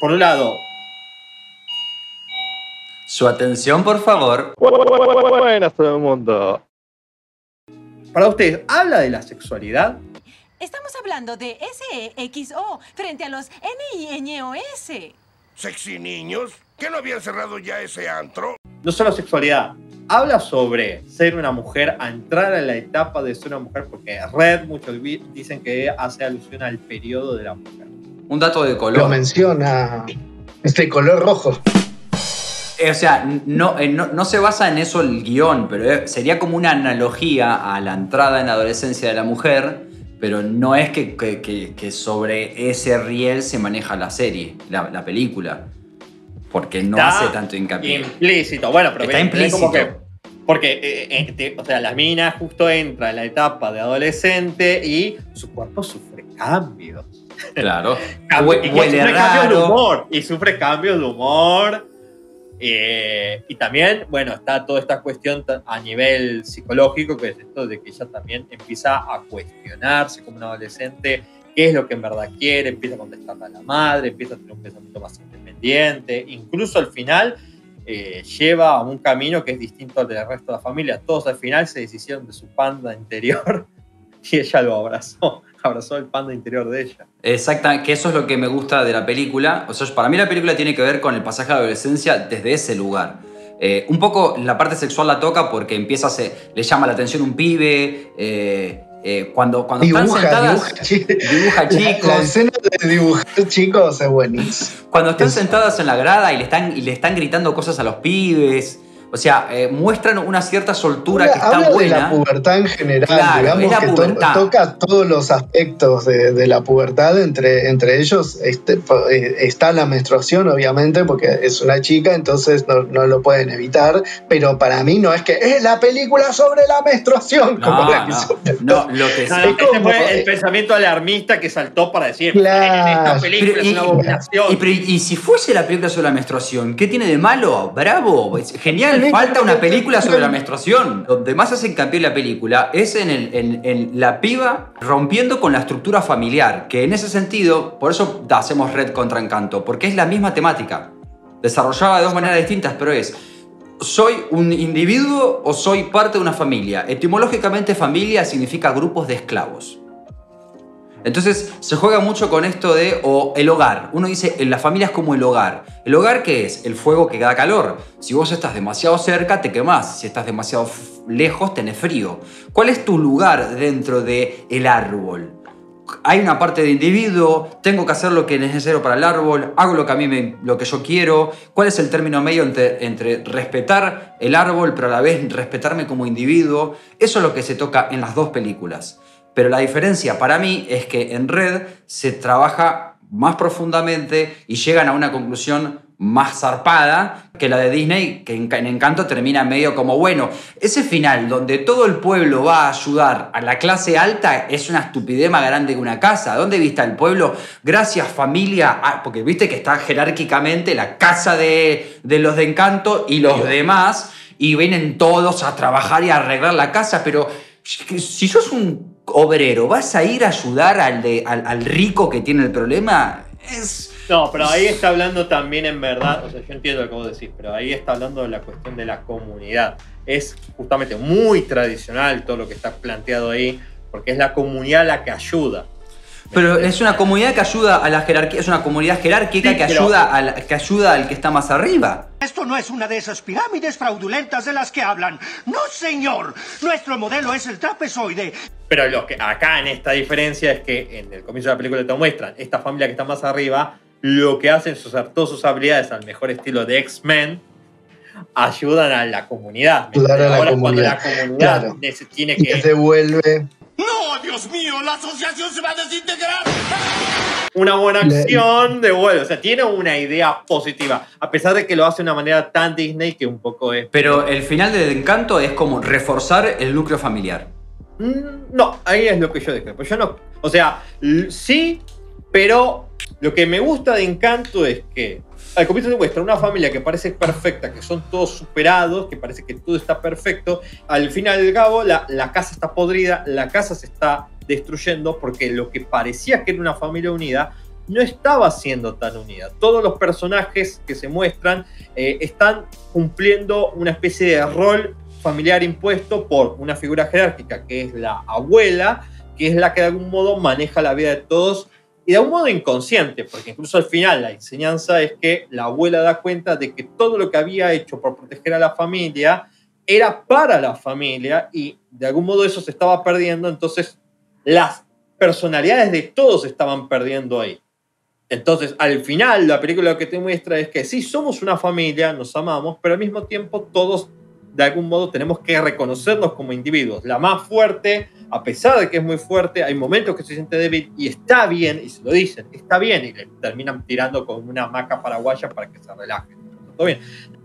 por, un lado, su atención, por favor. Buenas todo el mundo. Para ustedes, ¿habla de la sexualidad? Estamos hablando de SEXO frente a los NINOS. ¿Sexy niños? ¿Que no habían cerrado ya ese antro? No solo sexualidad, habla sobre ser una mujer, a entrar a la etapa de ser una mujer, porque Red, muchos dicen que hace alusión al periodo de la mujer. Un dato de color. Lo menciona este color rojo. Eh, o sea, eh, no, no, se basa en eso el guion, pero eh, sería como una analogía a la entrada en la adolescencia de la mujer, pero no es que, sobre ese riel se maneja la serie, la, película. Porque no hace tanto hincapié. Implícito, bueno, pero está implícito. porque, o sea, la mina justo entra en la etapa de adolescente y su cuerpo sufre cambios. Claro. y sufre cambios de humor. Y sufre cambios de humor. Eh, y también, bueno, está toda esta cuestión a nivel psicológico, que es esto de que ella también empieza a cuestionarse como una adolescente qué es lo que en verdad quiere, empieza a contestarle a la madre, empieza a tener un pensamiento más independiente, incluso al final eh, lleva a un camino que es distinto al del resto de la familia. Todos al final se deshicieron de su panda interior y ella lo abrazó abrazó el panda interior de ella. Exacta, que eso es lo que me gusta de la película. O sea, para mí la película tiene que ver con el pasaje de la adolescencia desde ese lugar. Eh, un poco la parte sexual la toca porque empieza a le llama la atención un pibe. Eh, eh, cuando cuando están sentadas, dibuja, chicos. La, escena de dibujar chicos es buenísima. Cuando están sentadas en la grada y le están, y le están gritando cosas a los pibes. O sea, eh, muestran una cierta soltura que está habla buena. de la pubertad en general, digamos que toca todos los aspectos de, la pubertad, entre, entre ellos este, eh, está la menstruación, obviamente, porque es una chica, entonces no, lo pueden evitar, pero para mí no es que es la película sobre la menstruación, no, como la que no, no, lo que es, este fue el pensamiento alarmista que saltó para decir, esta película es una abominación. Y, y si fuese la película sobre la menstruación, ¿qué tiene de malo? Bravo, genial falta una película sobre la menstruación. Donde más hace hincapié la película es en, en, la piba rompiendo con la estructura familiar. Que en ese sentido, por eso hacemos Red contra Encanto, porque es la misma temática. Desarrollada de dos maneras distintas, pero es. ¿Soy un individuo o soy parte de una familia? Etimológicamente familia significa grupos de esclavos. Entonces se juega mucho con esto de o el hogar. Uno dice, la familia es como el hogar. ¿El hogar qué es? El fuego que da calor. Si vos estás demasiado cerca, te quemás. Si estás demasiado lejos, tenés frío. ¿Cuál es tu lugar dentro del el árbol? Hay una parte de individuo, tengo que hacer lo que es necesario para el árbol, hago lo que a mí me, lo que yo quiero. ¿Cuál es el término medio entre, entre respetar el árbol, pero a la vez respetarme como individuo? Eso es lo que se toca en las dos películas. Pero la diferencia para mí es que en red se trabaja más profundamente y llegan a una conclusión más zarpada que la de Disney, que en Encanto termina medio como, bueno, ese final donde todo el pueblo va a ayudar a la clase alta es una estupidez más grande que una casa. ¿Dónde viste el pueblo? Gracias familia, ah, porque viste que está jerárquicamente la casa de, de los de Encanto y los demás, y vienen todos a trabajar y a arreglar la casa, pero si sos un obrero, ¿vas a ir a ayudar al, de, al, rico que tiene el problema? Es... No, pero ahí está hablando también en verdad, o sea, yo entiendo lo que vos decís, pero ahí está hablando de la cuestión de la comunidad. Es justamente muy tradicional todo lo que está planteado ahí, porque es la comunidad la que ayuda. Pero es una comunidad que ayuda a la jerarquía, es una comunidad jerárquica que, ayuda que ayuda al que está más arriba. Esto no es una de esas pirámides fraudulentas de las que hablan. No, señor. Nuestro modelo es el trapezoide. Pero lo que acá en esta diferencia es que en el comienzo de la película te muestran esta familia que está más arriba, lo que hacen es usar todas sus habilidades al mejor estilo de X-Men, ayudan a la comunidad. A la Ahora, comunidad. Cuando la comunidad tiene que... Y se vuelve ¡No, Dios mío! ¡La asociación se va a desintegrar! Una buena acción de vuelo. O sea, tiene una idea positiva. A pesar de que lo hace de una manera tan Disney que un poco es. Pero el final de Encanto es como reforzar el núcleo familiar. Mm, no, ahí es lo que yo Yo no. O sea, sí, pero lo que me gusta de Encanto es que al comienzo te muestra una familia que parece perfecta, que son todos superados, que parece que todo está perfecto. Al final del cabo, la, la casa está podrida, la casa se está destruyendo porque lo que parecía que era una familia unida no estaba siendo tan unida. Todos los personajes que se muestran eh, están cumpliendo una especie de rol familiar impuesto por una figura jerárquica que es la abuela, que es la que de algún modo maneja la vida de todos y de un modo inconsciente, porque incluso al final la enseñanza es que la abuela da cuenta de que todo lo que había hecho por proteger a la familia era para la familia y de algún modo eso se estaba perdiendo, entonces las personalidades de todos estaban perdiendo ahí. Entonces, al final, la película lo que te muestra es que sí, somos una familia, nos amamos, pero al mismo tiempo todos, de algún modo, tenemos que reconocernos como individuos. La más fuerte, a pesar de que es muy fuerte, hay momentos que se siente débil y está bien, y se lo dicen, está bien, y le terminan tirando con una maca paraguaya para que se relaje. Todo bien.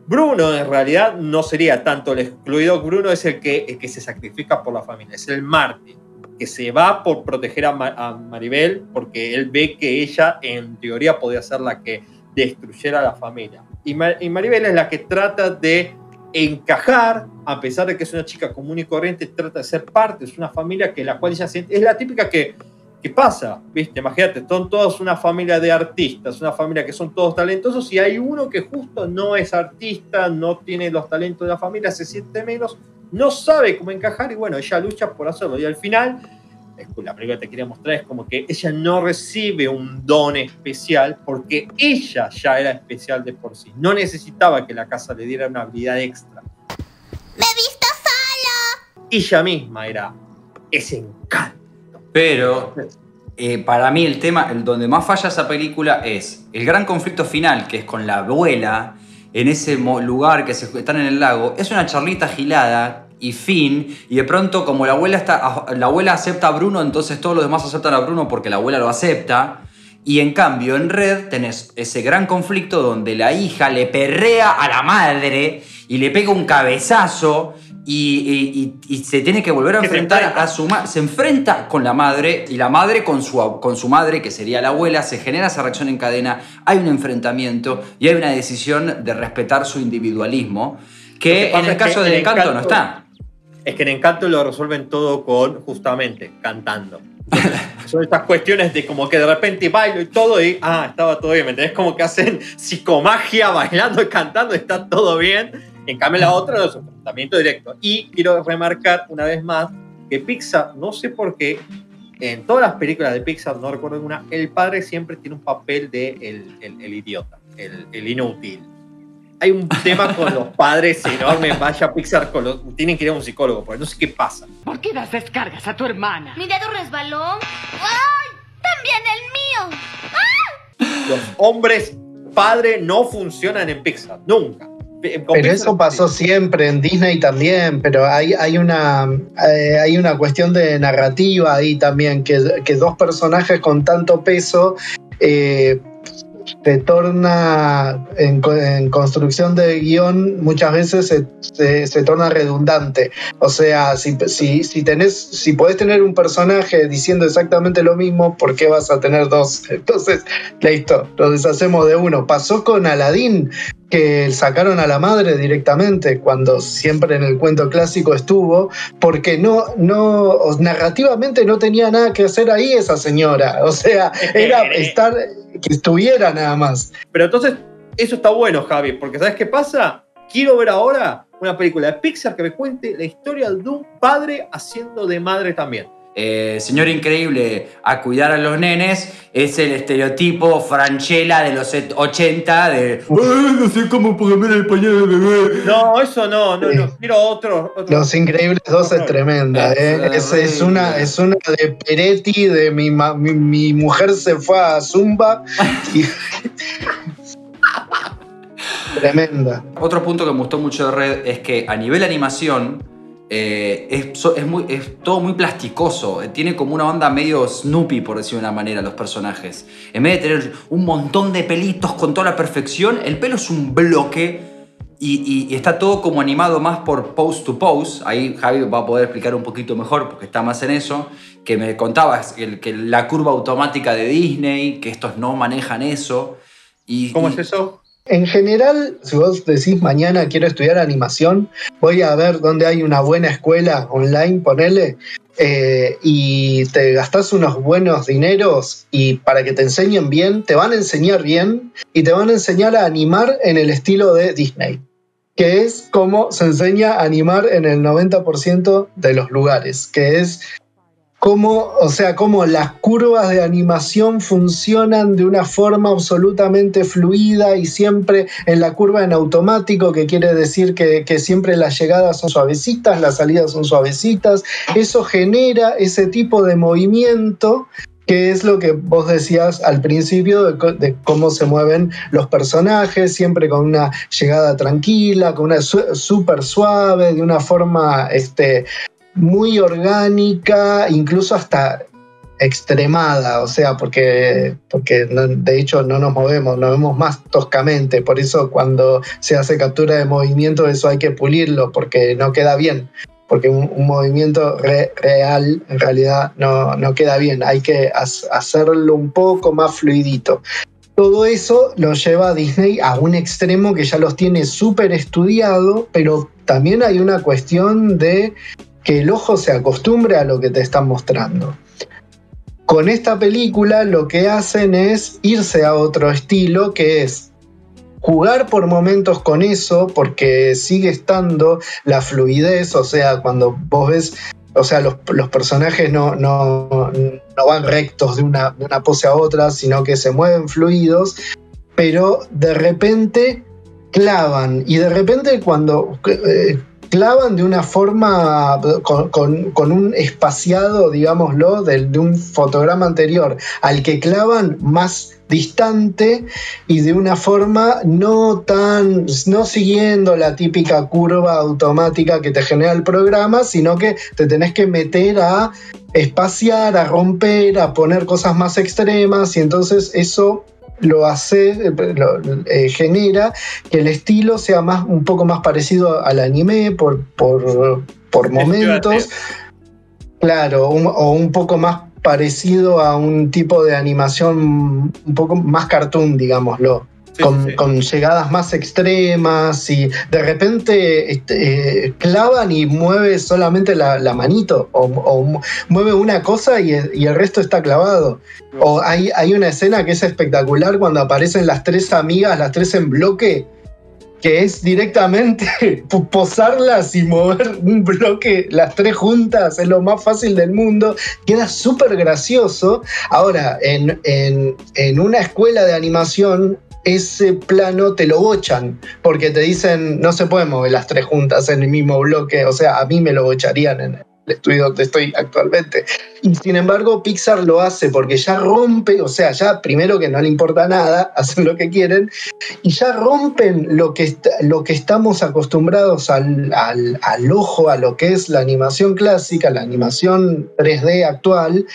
Bruno en realidad no sería tanto el excluido, Bruno es el que, el que se sacrifica por la familia, es el mártir que se va por proteger a, Maribel porque él ve que ella en teoría podía ser la que destruyera a la familia. Y, Maribel es la que trata de encajar, a pesar de que es una chica común y corriente, trata de ser parte, es una familia que la cual ella siente, es la típica que, que pasa, ¿viste? Imagínate, son todos una familia de artistas, una familia que son todos talentosos y hay uno que justo no es artista, no tiene los talentos de la familia, se siente menos, no sabe cómo encajar y bueno, ella lucha por hacerlo. Y al final, la película que te quería mostrar es como que ella no recibe un don especial porque ella ya era especial de por sí. No necesitaba que la casa le diera una habilidad extra. ¡Me he visto sola! Ella misma era ese encanto. Pero eh, para mí el tema, el donde más falla esa película es el gran conflicto final, que es con la abuela en ese lugar que se, están en el lago, es una charlita gilada y fin, y de pronto como la abuela, está, la abuela acepta a Bruno, entonces todos los demás aceptan a Bruno porque la abuela lo acepta, y en cambio en Red tenés ese gran conflicto donde la hija le perrea a la madre y le pega un cabezazo y, se tiene que volver a enfrentar a su madre. Se enfrenta con la madre y la madre con su, con su madre, que sería la abuela, se genera esa reacción en cadena, hay un enfrentamiento y hay una decisión de respetar su individualismo, que en el caso de Encanto, no está. Es que en Encanto lo resuelven todo con, justamente, cantando. Son estas cuestiones de como que de repente bailo y todo y, ah, estaba todo bien, ¿me entendés? Como que hacen psicomagia bailando y cantando, está todo bien en cambio, la otra es enfrentamiento directo. Y quiero remarcar una vez más que Pixar, no sé por qué, en todas las películas de Pixar, no recuerdo ninguna, el padre siempre tiene un papel de el, el, idiota, el, el, inútil. Hay un tema con los padres enorme, vaya Pixar, con los, tienen que ir a un psicólogo, porque no sé qué pasa. ¿Por qué das descargas a tu hermana? Mi dedo resbaló. ¡Ay! También el mío. ¡Ah! Los hombres padre no funcionan en Pixar, nunca. Pero eso pasó siempre en Disney también, pero hay, hay, una, eh, hay una cuestión de narrativa ahí también, que, que dos personajes con tanto peso eh, se torna en, construcción de guion muchas veces se, se, torna redundante. O sea, si, si, si, tenés, si podés tener un personaje diciendo exactamente lo mismo, ¿por qué vas a tener dos? Entonces, listo, lo deshacemos de uno. Pasó con Aladdin, que sacaron a la madre directamente cuando siempre en el cuento clásico estuvo, porque no, no, narrativamente no tenía nada que hacer ahí esa señora. O sea, era estar que estuviera nada más. Pero entonces, eso está bueno, Javi, porque ¿sabes qué pasa? Quiero ver ahora una película de Pixar que me cuente la historia de un padre haciendo de madre también. Eh, señor increíble a cuidar a los nenes es el estereotipo franchela de los 80 de no sé cómo poner el pañal de bebé. No, eso no, no, no. Quiero otro, Los Increíbles 2 es tremenda, ¿eh? es, una, es una de Peretti, de mi, mi, mujer se fue a Zumba. tremenda. Otro punto que me gustó mucho de Red es que a nivel animación eh, es, muy, es, todo muy plasticoso, eh, tiene como una onda medio Snoopy, por decirlo de una manera, los personajes. En vez de tener un montón de pelitos con toda la perfección, el pelo es un bloque y, está todo como animado más por pose to pose. Ahí Javi va a poder explicar un poquito mejor porque está más en eso. Que me contabas que, que la curva automática de Disney, que estos no manejan eso. Y, ¿Cómo es eso? En general, si vos decís mañana quiero estudiar animación, voy a ver dónde hay una buena escuela online, ponele, eh, y te gastás unos buenos dineros y para que te enseñen bien, te van a enseñar bien y te van a enseñar a animar en el estilo de Disney, que es como se enseña a animar en el 90% de los lugares, que es cómo, o sea, cómo las curvas de animación funcionan de una forma absolutamente fluida y siempre en la curva en automático, que quiere decir que, siempre las llegadas son suavecitas, las salidas son suavecitas. Eso genera ese tipo de movimiento que es lo que vos decías al principio de, cómo se mueven los personajes, siempre con una llegada tranquila, con una súper suave, de una forma este, muy orgánica, incluso hasta extremada, o sea, porque, porque de hecho no nos movemos, nos vemos más toscamente, por eso cuando se hace captura de movimiento eso hay que pulirlo, porque no queda bien, porque un, movimiento real en realidad no, no, queda bien, hay que hacerlo un poco más fluidito. Todo eso lo lleva a Disney a un extremo que ya los tiene súper estudiado, pero también hay una cuestión de que el ojo se acostumbre a lo que te están mostrando. Con esta película lo que hacen es irse a otro estilo que es jugar por momentos con eso porque sigue estando la fluidez, o sea, cuando vos ves, o sea, los, personajes no, no, van rectos de una, de una pose a otra, sino que se mueven fluidos, pero de repente clavan y de repente cuando... Eh, clavan de una forma, con, un espaciado, digámoslo, de, un fotograma anterior, al que clavan más distante y de una forma no tan, no siguiendo la típica curva automática que te genera el programa, sino que te tenés que meter a espaciar, a romper, a poner cosas más extremas y entonces eso lo hace, eh, genera que el estilo sea más, un poco más parecido al anime por, por, por momentos. Claro, o un poco más parecido a un tipo de animación un poco más cartoon, digámoslo con, llegadas más extremas y de repente este, eh, clavan y mueve solamente la, manito o, mueve una cosa y, el resto está clavado. O hay, hay una escena que es espectacular cuando aparecen las tres amigas, las tres en bloque que es directamente posarlas y mover un bloque, las tres juntas, es lo más fácil del mundo, queda súper gracioso. Ahora, en, en, en, una escuela de animación ese plano te lo bochan, porque te dicen no se pueden mover las tres juntas en el mismo bloque, o sea, a mí me lo bocharían en el estudio donde estoy actualmente. Y sin embargo, Pixar lo hace porque ya rompe, o sea, ya primero que no le importa nada, hacen lo que quieren, y ya rompen lo que, lo que estamos acostumbrados al, al, al ojo, a lo que es la animación clásica, la animación 3D actual,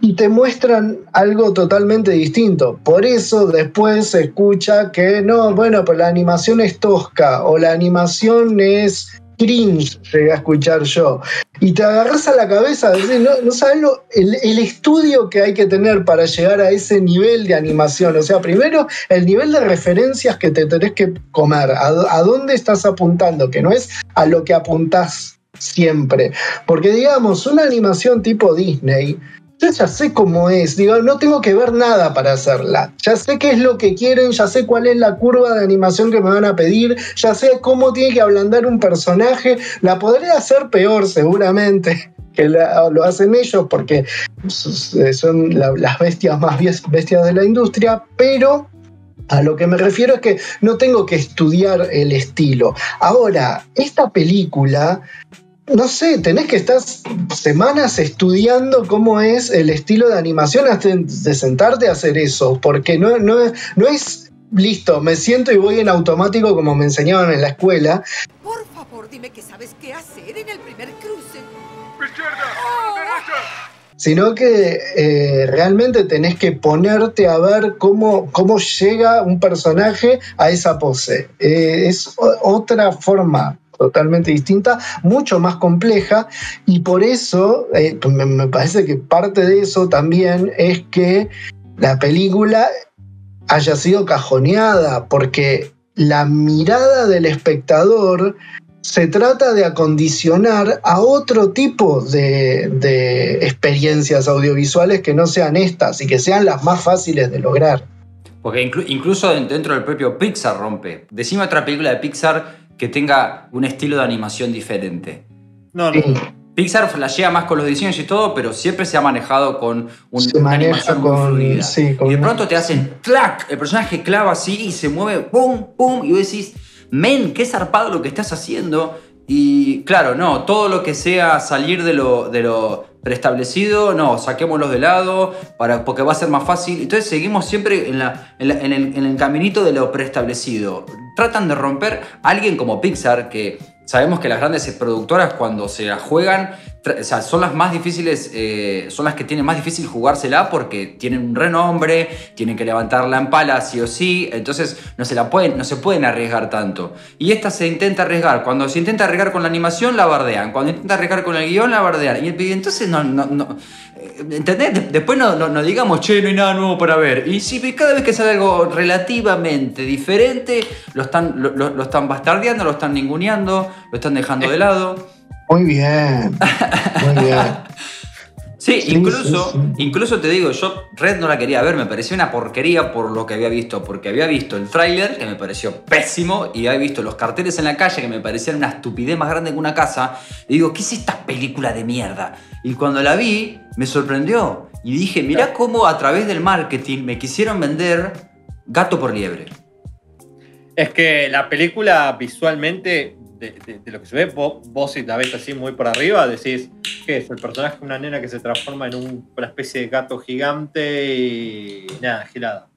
y te muestran algo totalmente distinto. Por eso después se escucha que no, bueno, pues la animación es tosca o la animación es cringe, llegué a escuchar yo. Y te agarras a la cabeza, no, no sabes lo, el, estudio que hay que tener para llegar a ese nivel de animación. O sea, primero el nivel de referencias que te tenés que comer, a, a dónde estás apuntando, que no es a lo que apuntás siempre. Porque digamos, una animación tipo Disney, yo ya sé cómo es, digo, no tengo que ver nada para hacerla. Ya sé qué es lo que quieren, ya sé cuál es la curva de animación que me van a pedir, ya sé cómo tiene que ablandar un personaje. La podré hacer peor seguramente que lo hacen ellos porque son las bestias más bestias de la industria, pero a lo que me refiero es que no tengo que estudiar el estilo. Ahora, esta película no sé, tenés que estar semanas estudiando cómo es el estilo de animación antes de sentarte a hacer eso, porque no, no, no es listo, me siento y voy en automático como me enseñaban en la escuela. Por favor, dime que sabes qué hacer en el primer cruce. ¡Izquierda! Sino que eh, realmente tenés que ponerte a ver cómo, cómo llega un personaje a esa pose. Eh, es otra forma totalmente distinta, mucho más compleja, y por eso eh, me, parece que parte de eso también es que la película haya sido cajoneada, porque la mirada del espectador se trata de acondicionar a otro tipo de, experiencias audiovisuales que no sean estas y que sean las más fáciles de lograr. Porque incluso dentro del propio Pixar rompe. Decime otra película de Pixar que tenga un estilo de animación diferente. No, no. Pixar flashea más con los diseños y todo, pero siempre se ha manejado con una animación con, fluida. y de pronto te hacen ¡clac! El personaje clava así y se mueve ¡pum! ¡pum! Y vos decís men, qué zarpado lo que estás haciendo. Y claro, no, todo lo que sea salir de lo, de lo preestablecido, no, saquémoslo de lado para, porque va a ser más fácil. Entonces seguimos siempre en, en, el, en el caminito de lo preestablecido. Tratan de romper a alguien como Pixar, que sabemos que las grandes productoras cuando se la juegan o sea, son las más difíciles, eh, son las que tienen más difícil jugársela porque tienen un renombre, tienen que levantarla en pala sí o sí, entonces no se, la pueden, no se pueden arriesgar tanto. Y esta se intenta arriesgar, cuando se intenta arriesgar con la animación la bardean, cuando intenta arriesgar con el guion la bardean, y entonces no, no, no eh, ¿entendés? Después no, no, digamos, che, no hay nada nuevo para ver. Y si cada vez que sale algo relativamente diferente, lo están, lo, lo están bastardeando, lo están ninguneando, lo están dejando de lado. Muy bien. Muy bien. Sí, incluso, incluso te digo, yo Red no la quería ver, me pareció una porquería por lo que había visto, porque había visto el tráiler, que me pareció pésimo, y había visto los carteles en la calle, que me parecían una estupidez más grande que una casa, y digo, ¿qué es esta película de mierda? Y cuando la vi, me sorprendió, y dije, mirá cómo a través del marketing me quisieron vender gato por liebre. Es que la película visualmente de, lo que se ve, vos, si la ves así muy por arriba, decís, ¿qué es? El personaje una nena que se transforma en una especie de gato gigante y nada, girada.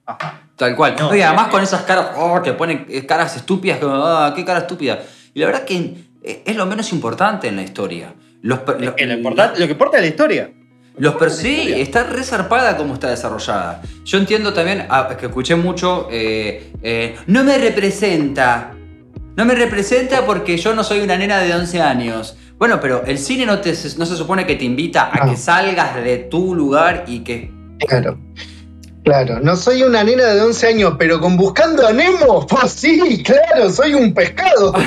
Tal cual. No, y además con esas caras, oh, te ponen caras estúpidas, como, ah, qué cara estúpida. Y la verdad que es lo menos importante en la historia. lo, lo que importa es la historia. Los per sí, está resarpada como está desarrollada. Yo entiendo también, ah, que escuché mucho, eh, eh, no me representa no me representa porque yo no soy una nena de 11 años. Bueno, pero el cine no, te, no se supone que te invita a que salgas de tu lugar y que... Claro. Claro, no soy una nena de 11 años, pero con Buscando a Nemo, pues sí, claro, soy un pescado.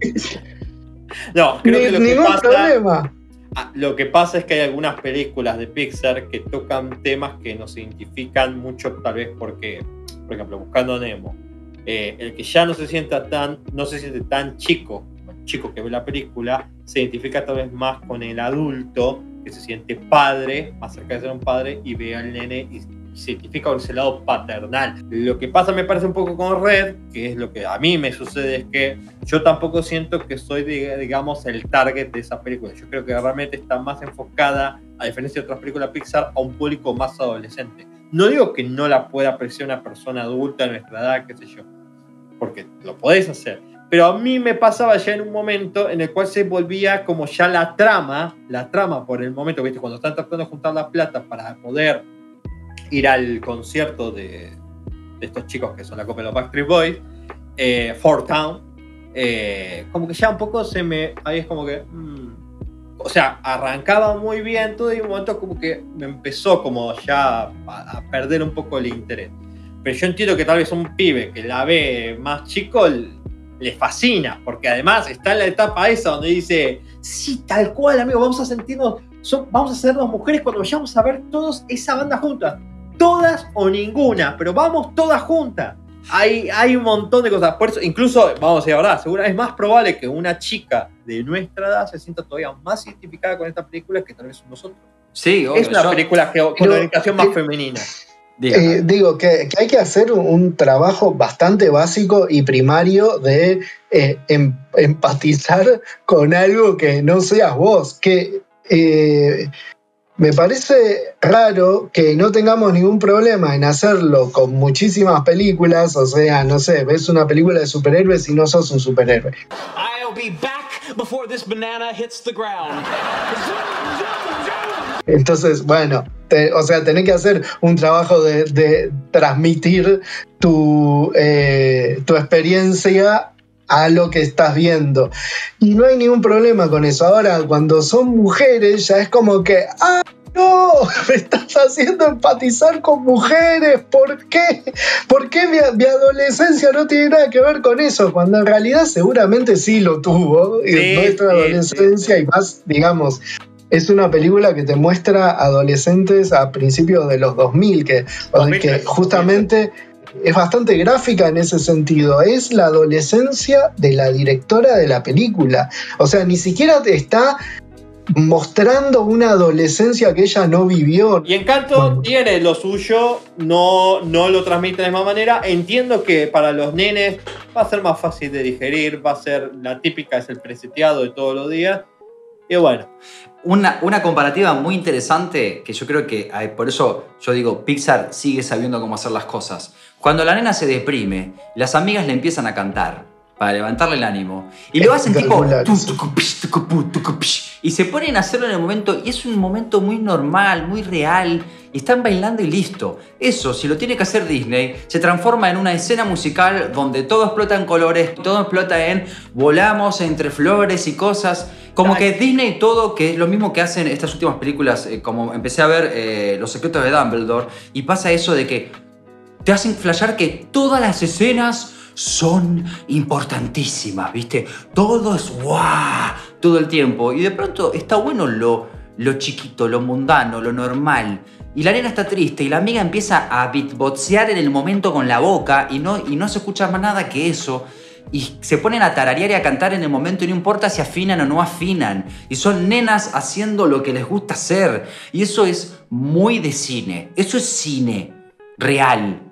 no, creo que lo ningún que pasa, problema. Ah, lo que pasa es que hay algunas películas de Pixar que tocan temas que nos identifican mucho, tal vez porque, por ejemplo, Buscando a Nemo eh, el que ya no se sienta tan, no se siente tan chico, el chico que ve la película, se identifica tal vez más con el adulto que se siente padre, más cerca de ser un padre, y ve al nene y se identifica con ese lado paternal. Lo que pasa me parece un poco con Red, que es lo que a mí me sucede, es que yo tampoco siento que soy, digamos, el target de esa película. Yo creo que realmente está más enfocada, a diferencia de otras películas Pixar, a un público más adolescente. No digo que no la pueda apreciar una persona adulta de nuestra edad, qué sé yo, porque lo podés hacer. Pero a mí me pasaba ya en un momento en el cual se volvía como ya la trama, la trama por el momento, ¿viste? Cuando están tratando de juntar la plata para poder ir al concierto de, estos chicos que son la copia de los Backstreet Boys, eh, Fort Town, eh, como que ya un poco se me. Ahí es como que. Mm, o sea, arrancaba muy bien todo y un momento como que me empezó como ya a, a perder un poco el interés. Pero yo entiendo que tal vez un pibe que la ve más chico le fascina, porque además está en la etapa esa donde dice, sí, tal cual, amigo, vamos a sentirnos, vamos a ser dos mujeres cuando vayamos a ver todos esa banda juntas. Todas o ninguna, pero vamos todas juntas. Hay, hay un montón de cosas. Por eso, incluso, vamos a decir ahora, seguro es más probable que una chica de nuestra edad se sienta todavía más identificada con esta película que tal vez nosotros. Sí, Es una película con orientación más femenina. Eh, digo que, hay que hacer un, trabajo bastante básico y primario de eh, em, empatizar con algo que no seas vos. Que eh, me parece raro que no tengamos ningún problema en hacerlo con muchísimas películas. O sea, no sé, ves una película de superhéroes y no sos un superhéroe. I'll be back before this banana hits the ground. Entonces, bueno, o sea, tenés que hacer un trabajo de, transmitir tu, eh, tu experiencia a lo que estás viendo. Y no hay ningún problema con eso. Ahora, cuando son mujeres, ya es como que, ah, no, me estás haciendo empatizar con mujeres, ¿por qué? ¿Por qué mi, adolescencia no tiene nada que ver con eso? Cuando en realidad seguramente sí lo tuvo, y nuestra adolescencia y más, digamos, es una película que te muestra adolescentes a principios de los 2000, que, que justamente es bastante gráfica en ese sentido. Es la adolescencia de la directora de la película. O sea, ni siquiera está mostrando una adolescencia que ella no vivió. Y Encanto tiene lo suyo, no, no lo transmite de la misma manera. Entiendo que para los nenes va a ser más fácil de digerir, va a ser la típica, es el preseteado de todos los días. Y bueno. Una, una comparativa muy interesante que yo creo que, por eso yo digo, Pixar sigue sabiendo cómo hacer las cosas. Cuando la nena se deprime, las amigas le empiezan a cantar para levantarle el ánimo. Y lo hacen tipo... Y se ponen a hacerlo en el momento, y es un momento muy normal, muy real, y están bailando y listo. Eso, si lo tiene que hacer Disney, se transforma en una escena musical donde todo explota en colores, todo explota en volamos entre flores y cosas. Como que Disney todo, que es lo mismo que hacen estas últimas películas, eh, como empecé a ver eh, Los secretos de Dumbledore, y pasa eso de que te hacen flashear que todas las escenas son importantísimas, ¿viste? Todo es guau todo el tiempo. Y de pronto está bueno lo, lo chiquito, lo mundano, lo normal. Y la nena está triste y la amiga empieza a beatboxear en el momento con la boca y no, y no se escucha más nada que eso. Y se ponen a tararear y a cantar en el momento y no importa si afinan o no afinan. Y son nenas haciendo lo que les gusta hacer. Y eso es muy de cine. Eso es cine real,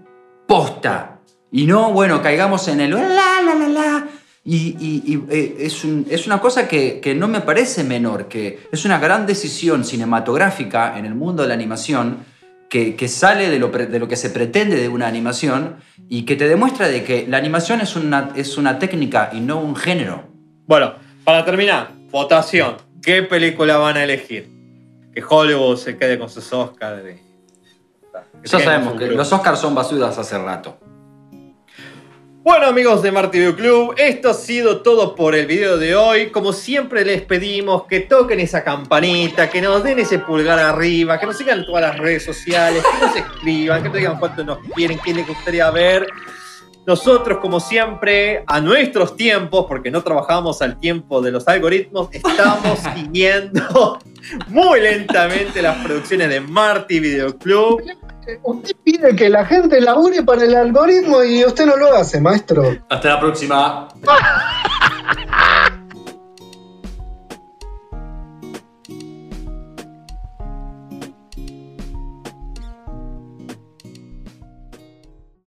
posta. Y no, bueno, caigamos en el la, la, la, la. Y, eh, es, es, una cosa que, que, no me parece menor, que es una gran decisión cinematográfica en el mundo de la animación que, que sale de lo, de lo, que se pretende de una animación y que te demuestra de que la animación es una, es una técnica y no un género. Bueno, para terminar, votación. ¿Qué película van a elegir? Que Hollywood se quede con sus Oscars. Ya sabemos que los Oscars son basuras hace rato. Bueno amigos de Marty Video Club, esto ha sido todo por el video de hoy. Como siempre les pedimos que toquen esa campanita, que nos den ese pulgar arriba, que nos sigan en todas las redes sociales, que nos escriban, que nos digan cuánto nos quieren, quién les gustaría ver. Nosotros, como siempre, a nuestros tiempos, porque no trabajamos al tiempo de los algoritmos, estamos siguiendo muy lentamente las producciones de Marty Videoclub. Usted pide que la gente labure para el algoritmo y usted no lo hace, maestro. Hasta la próxima.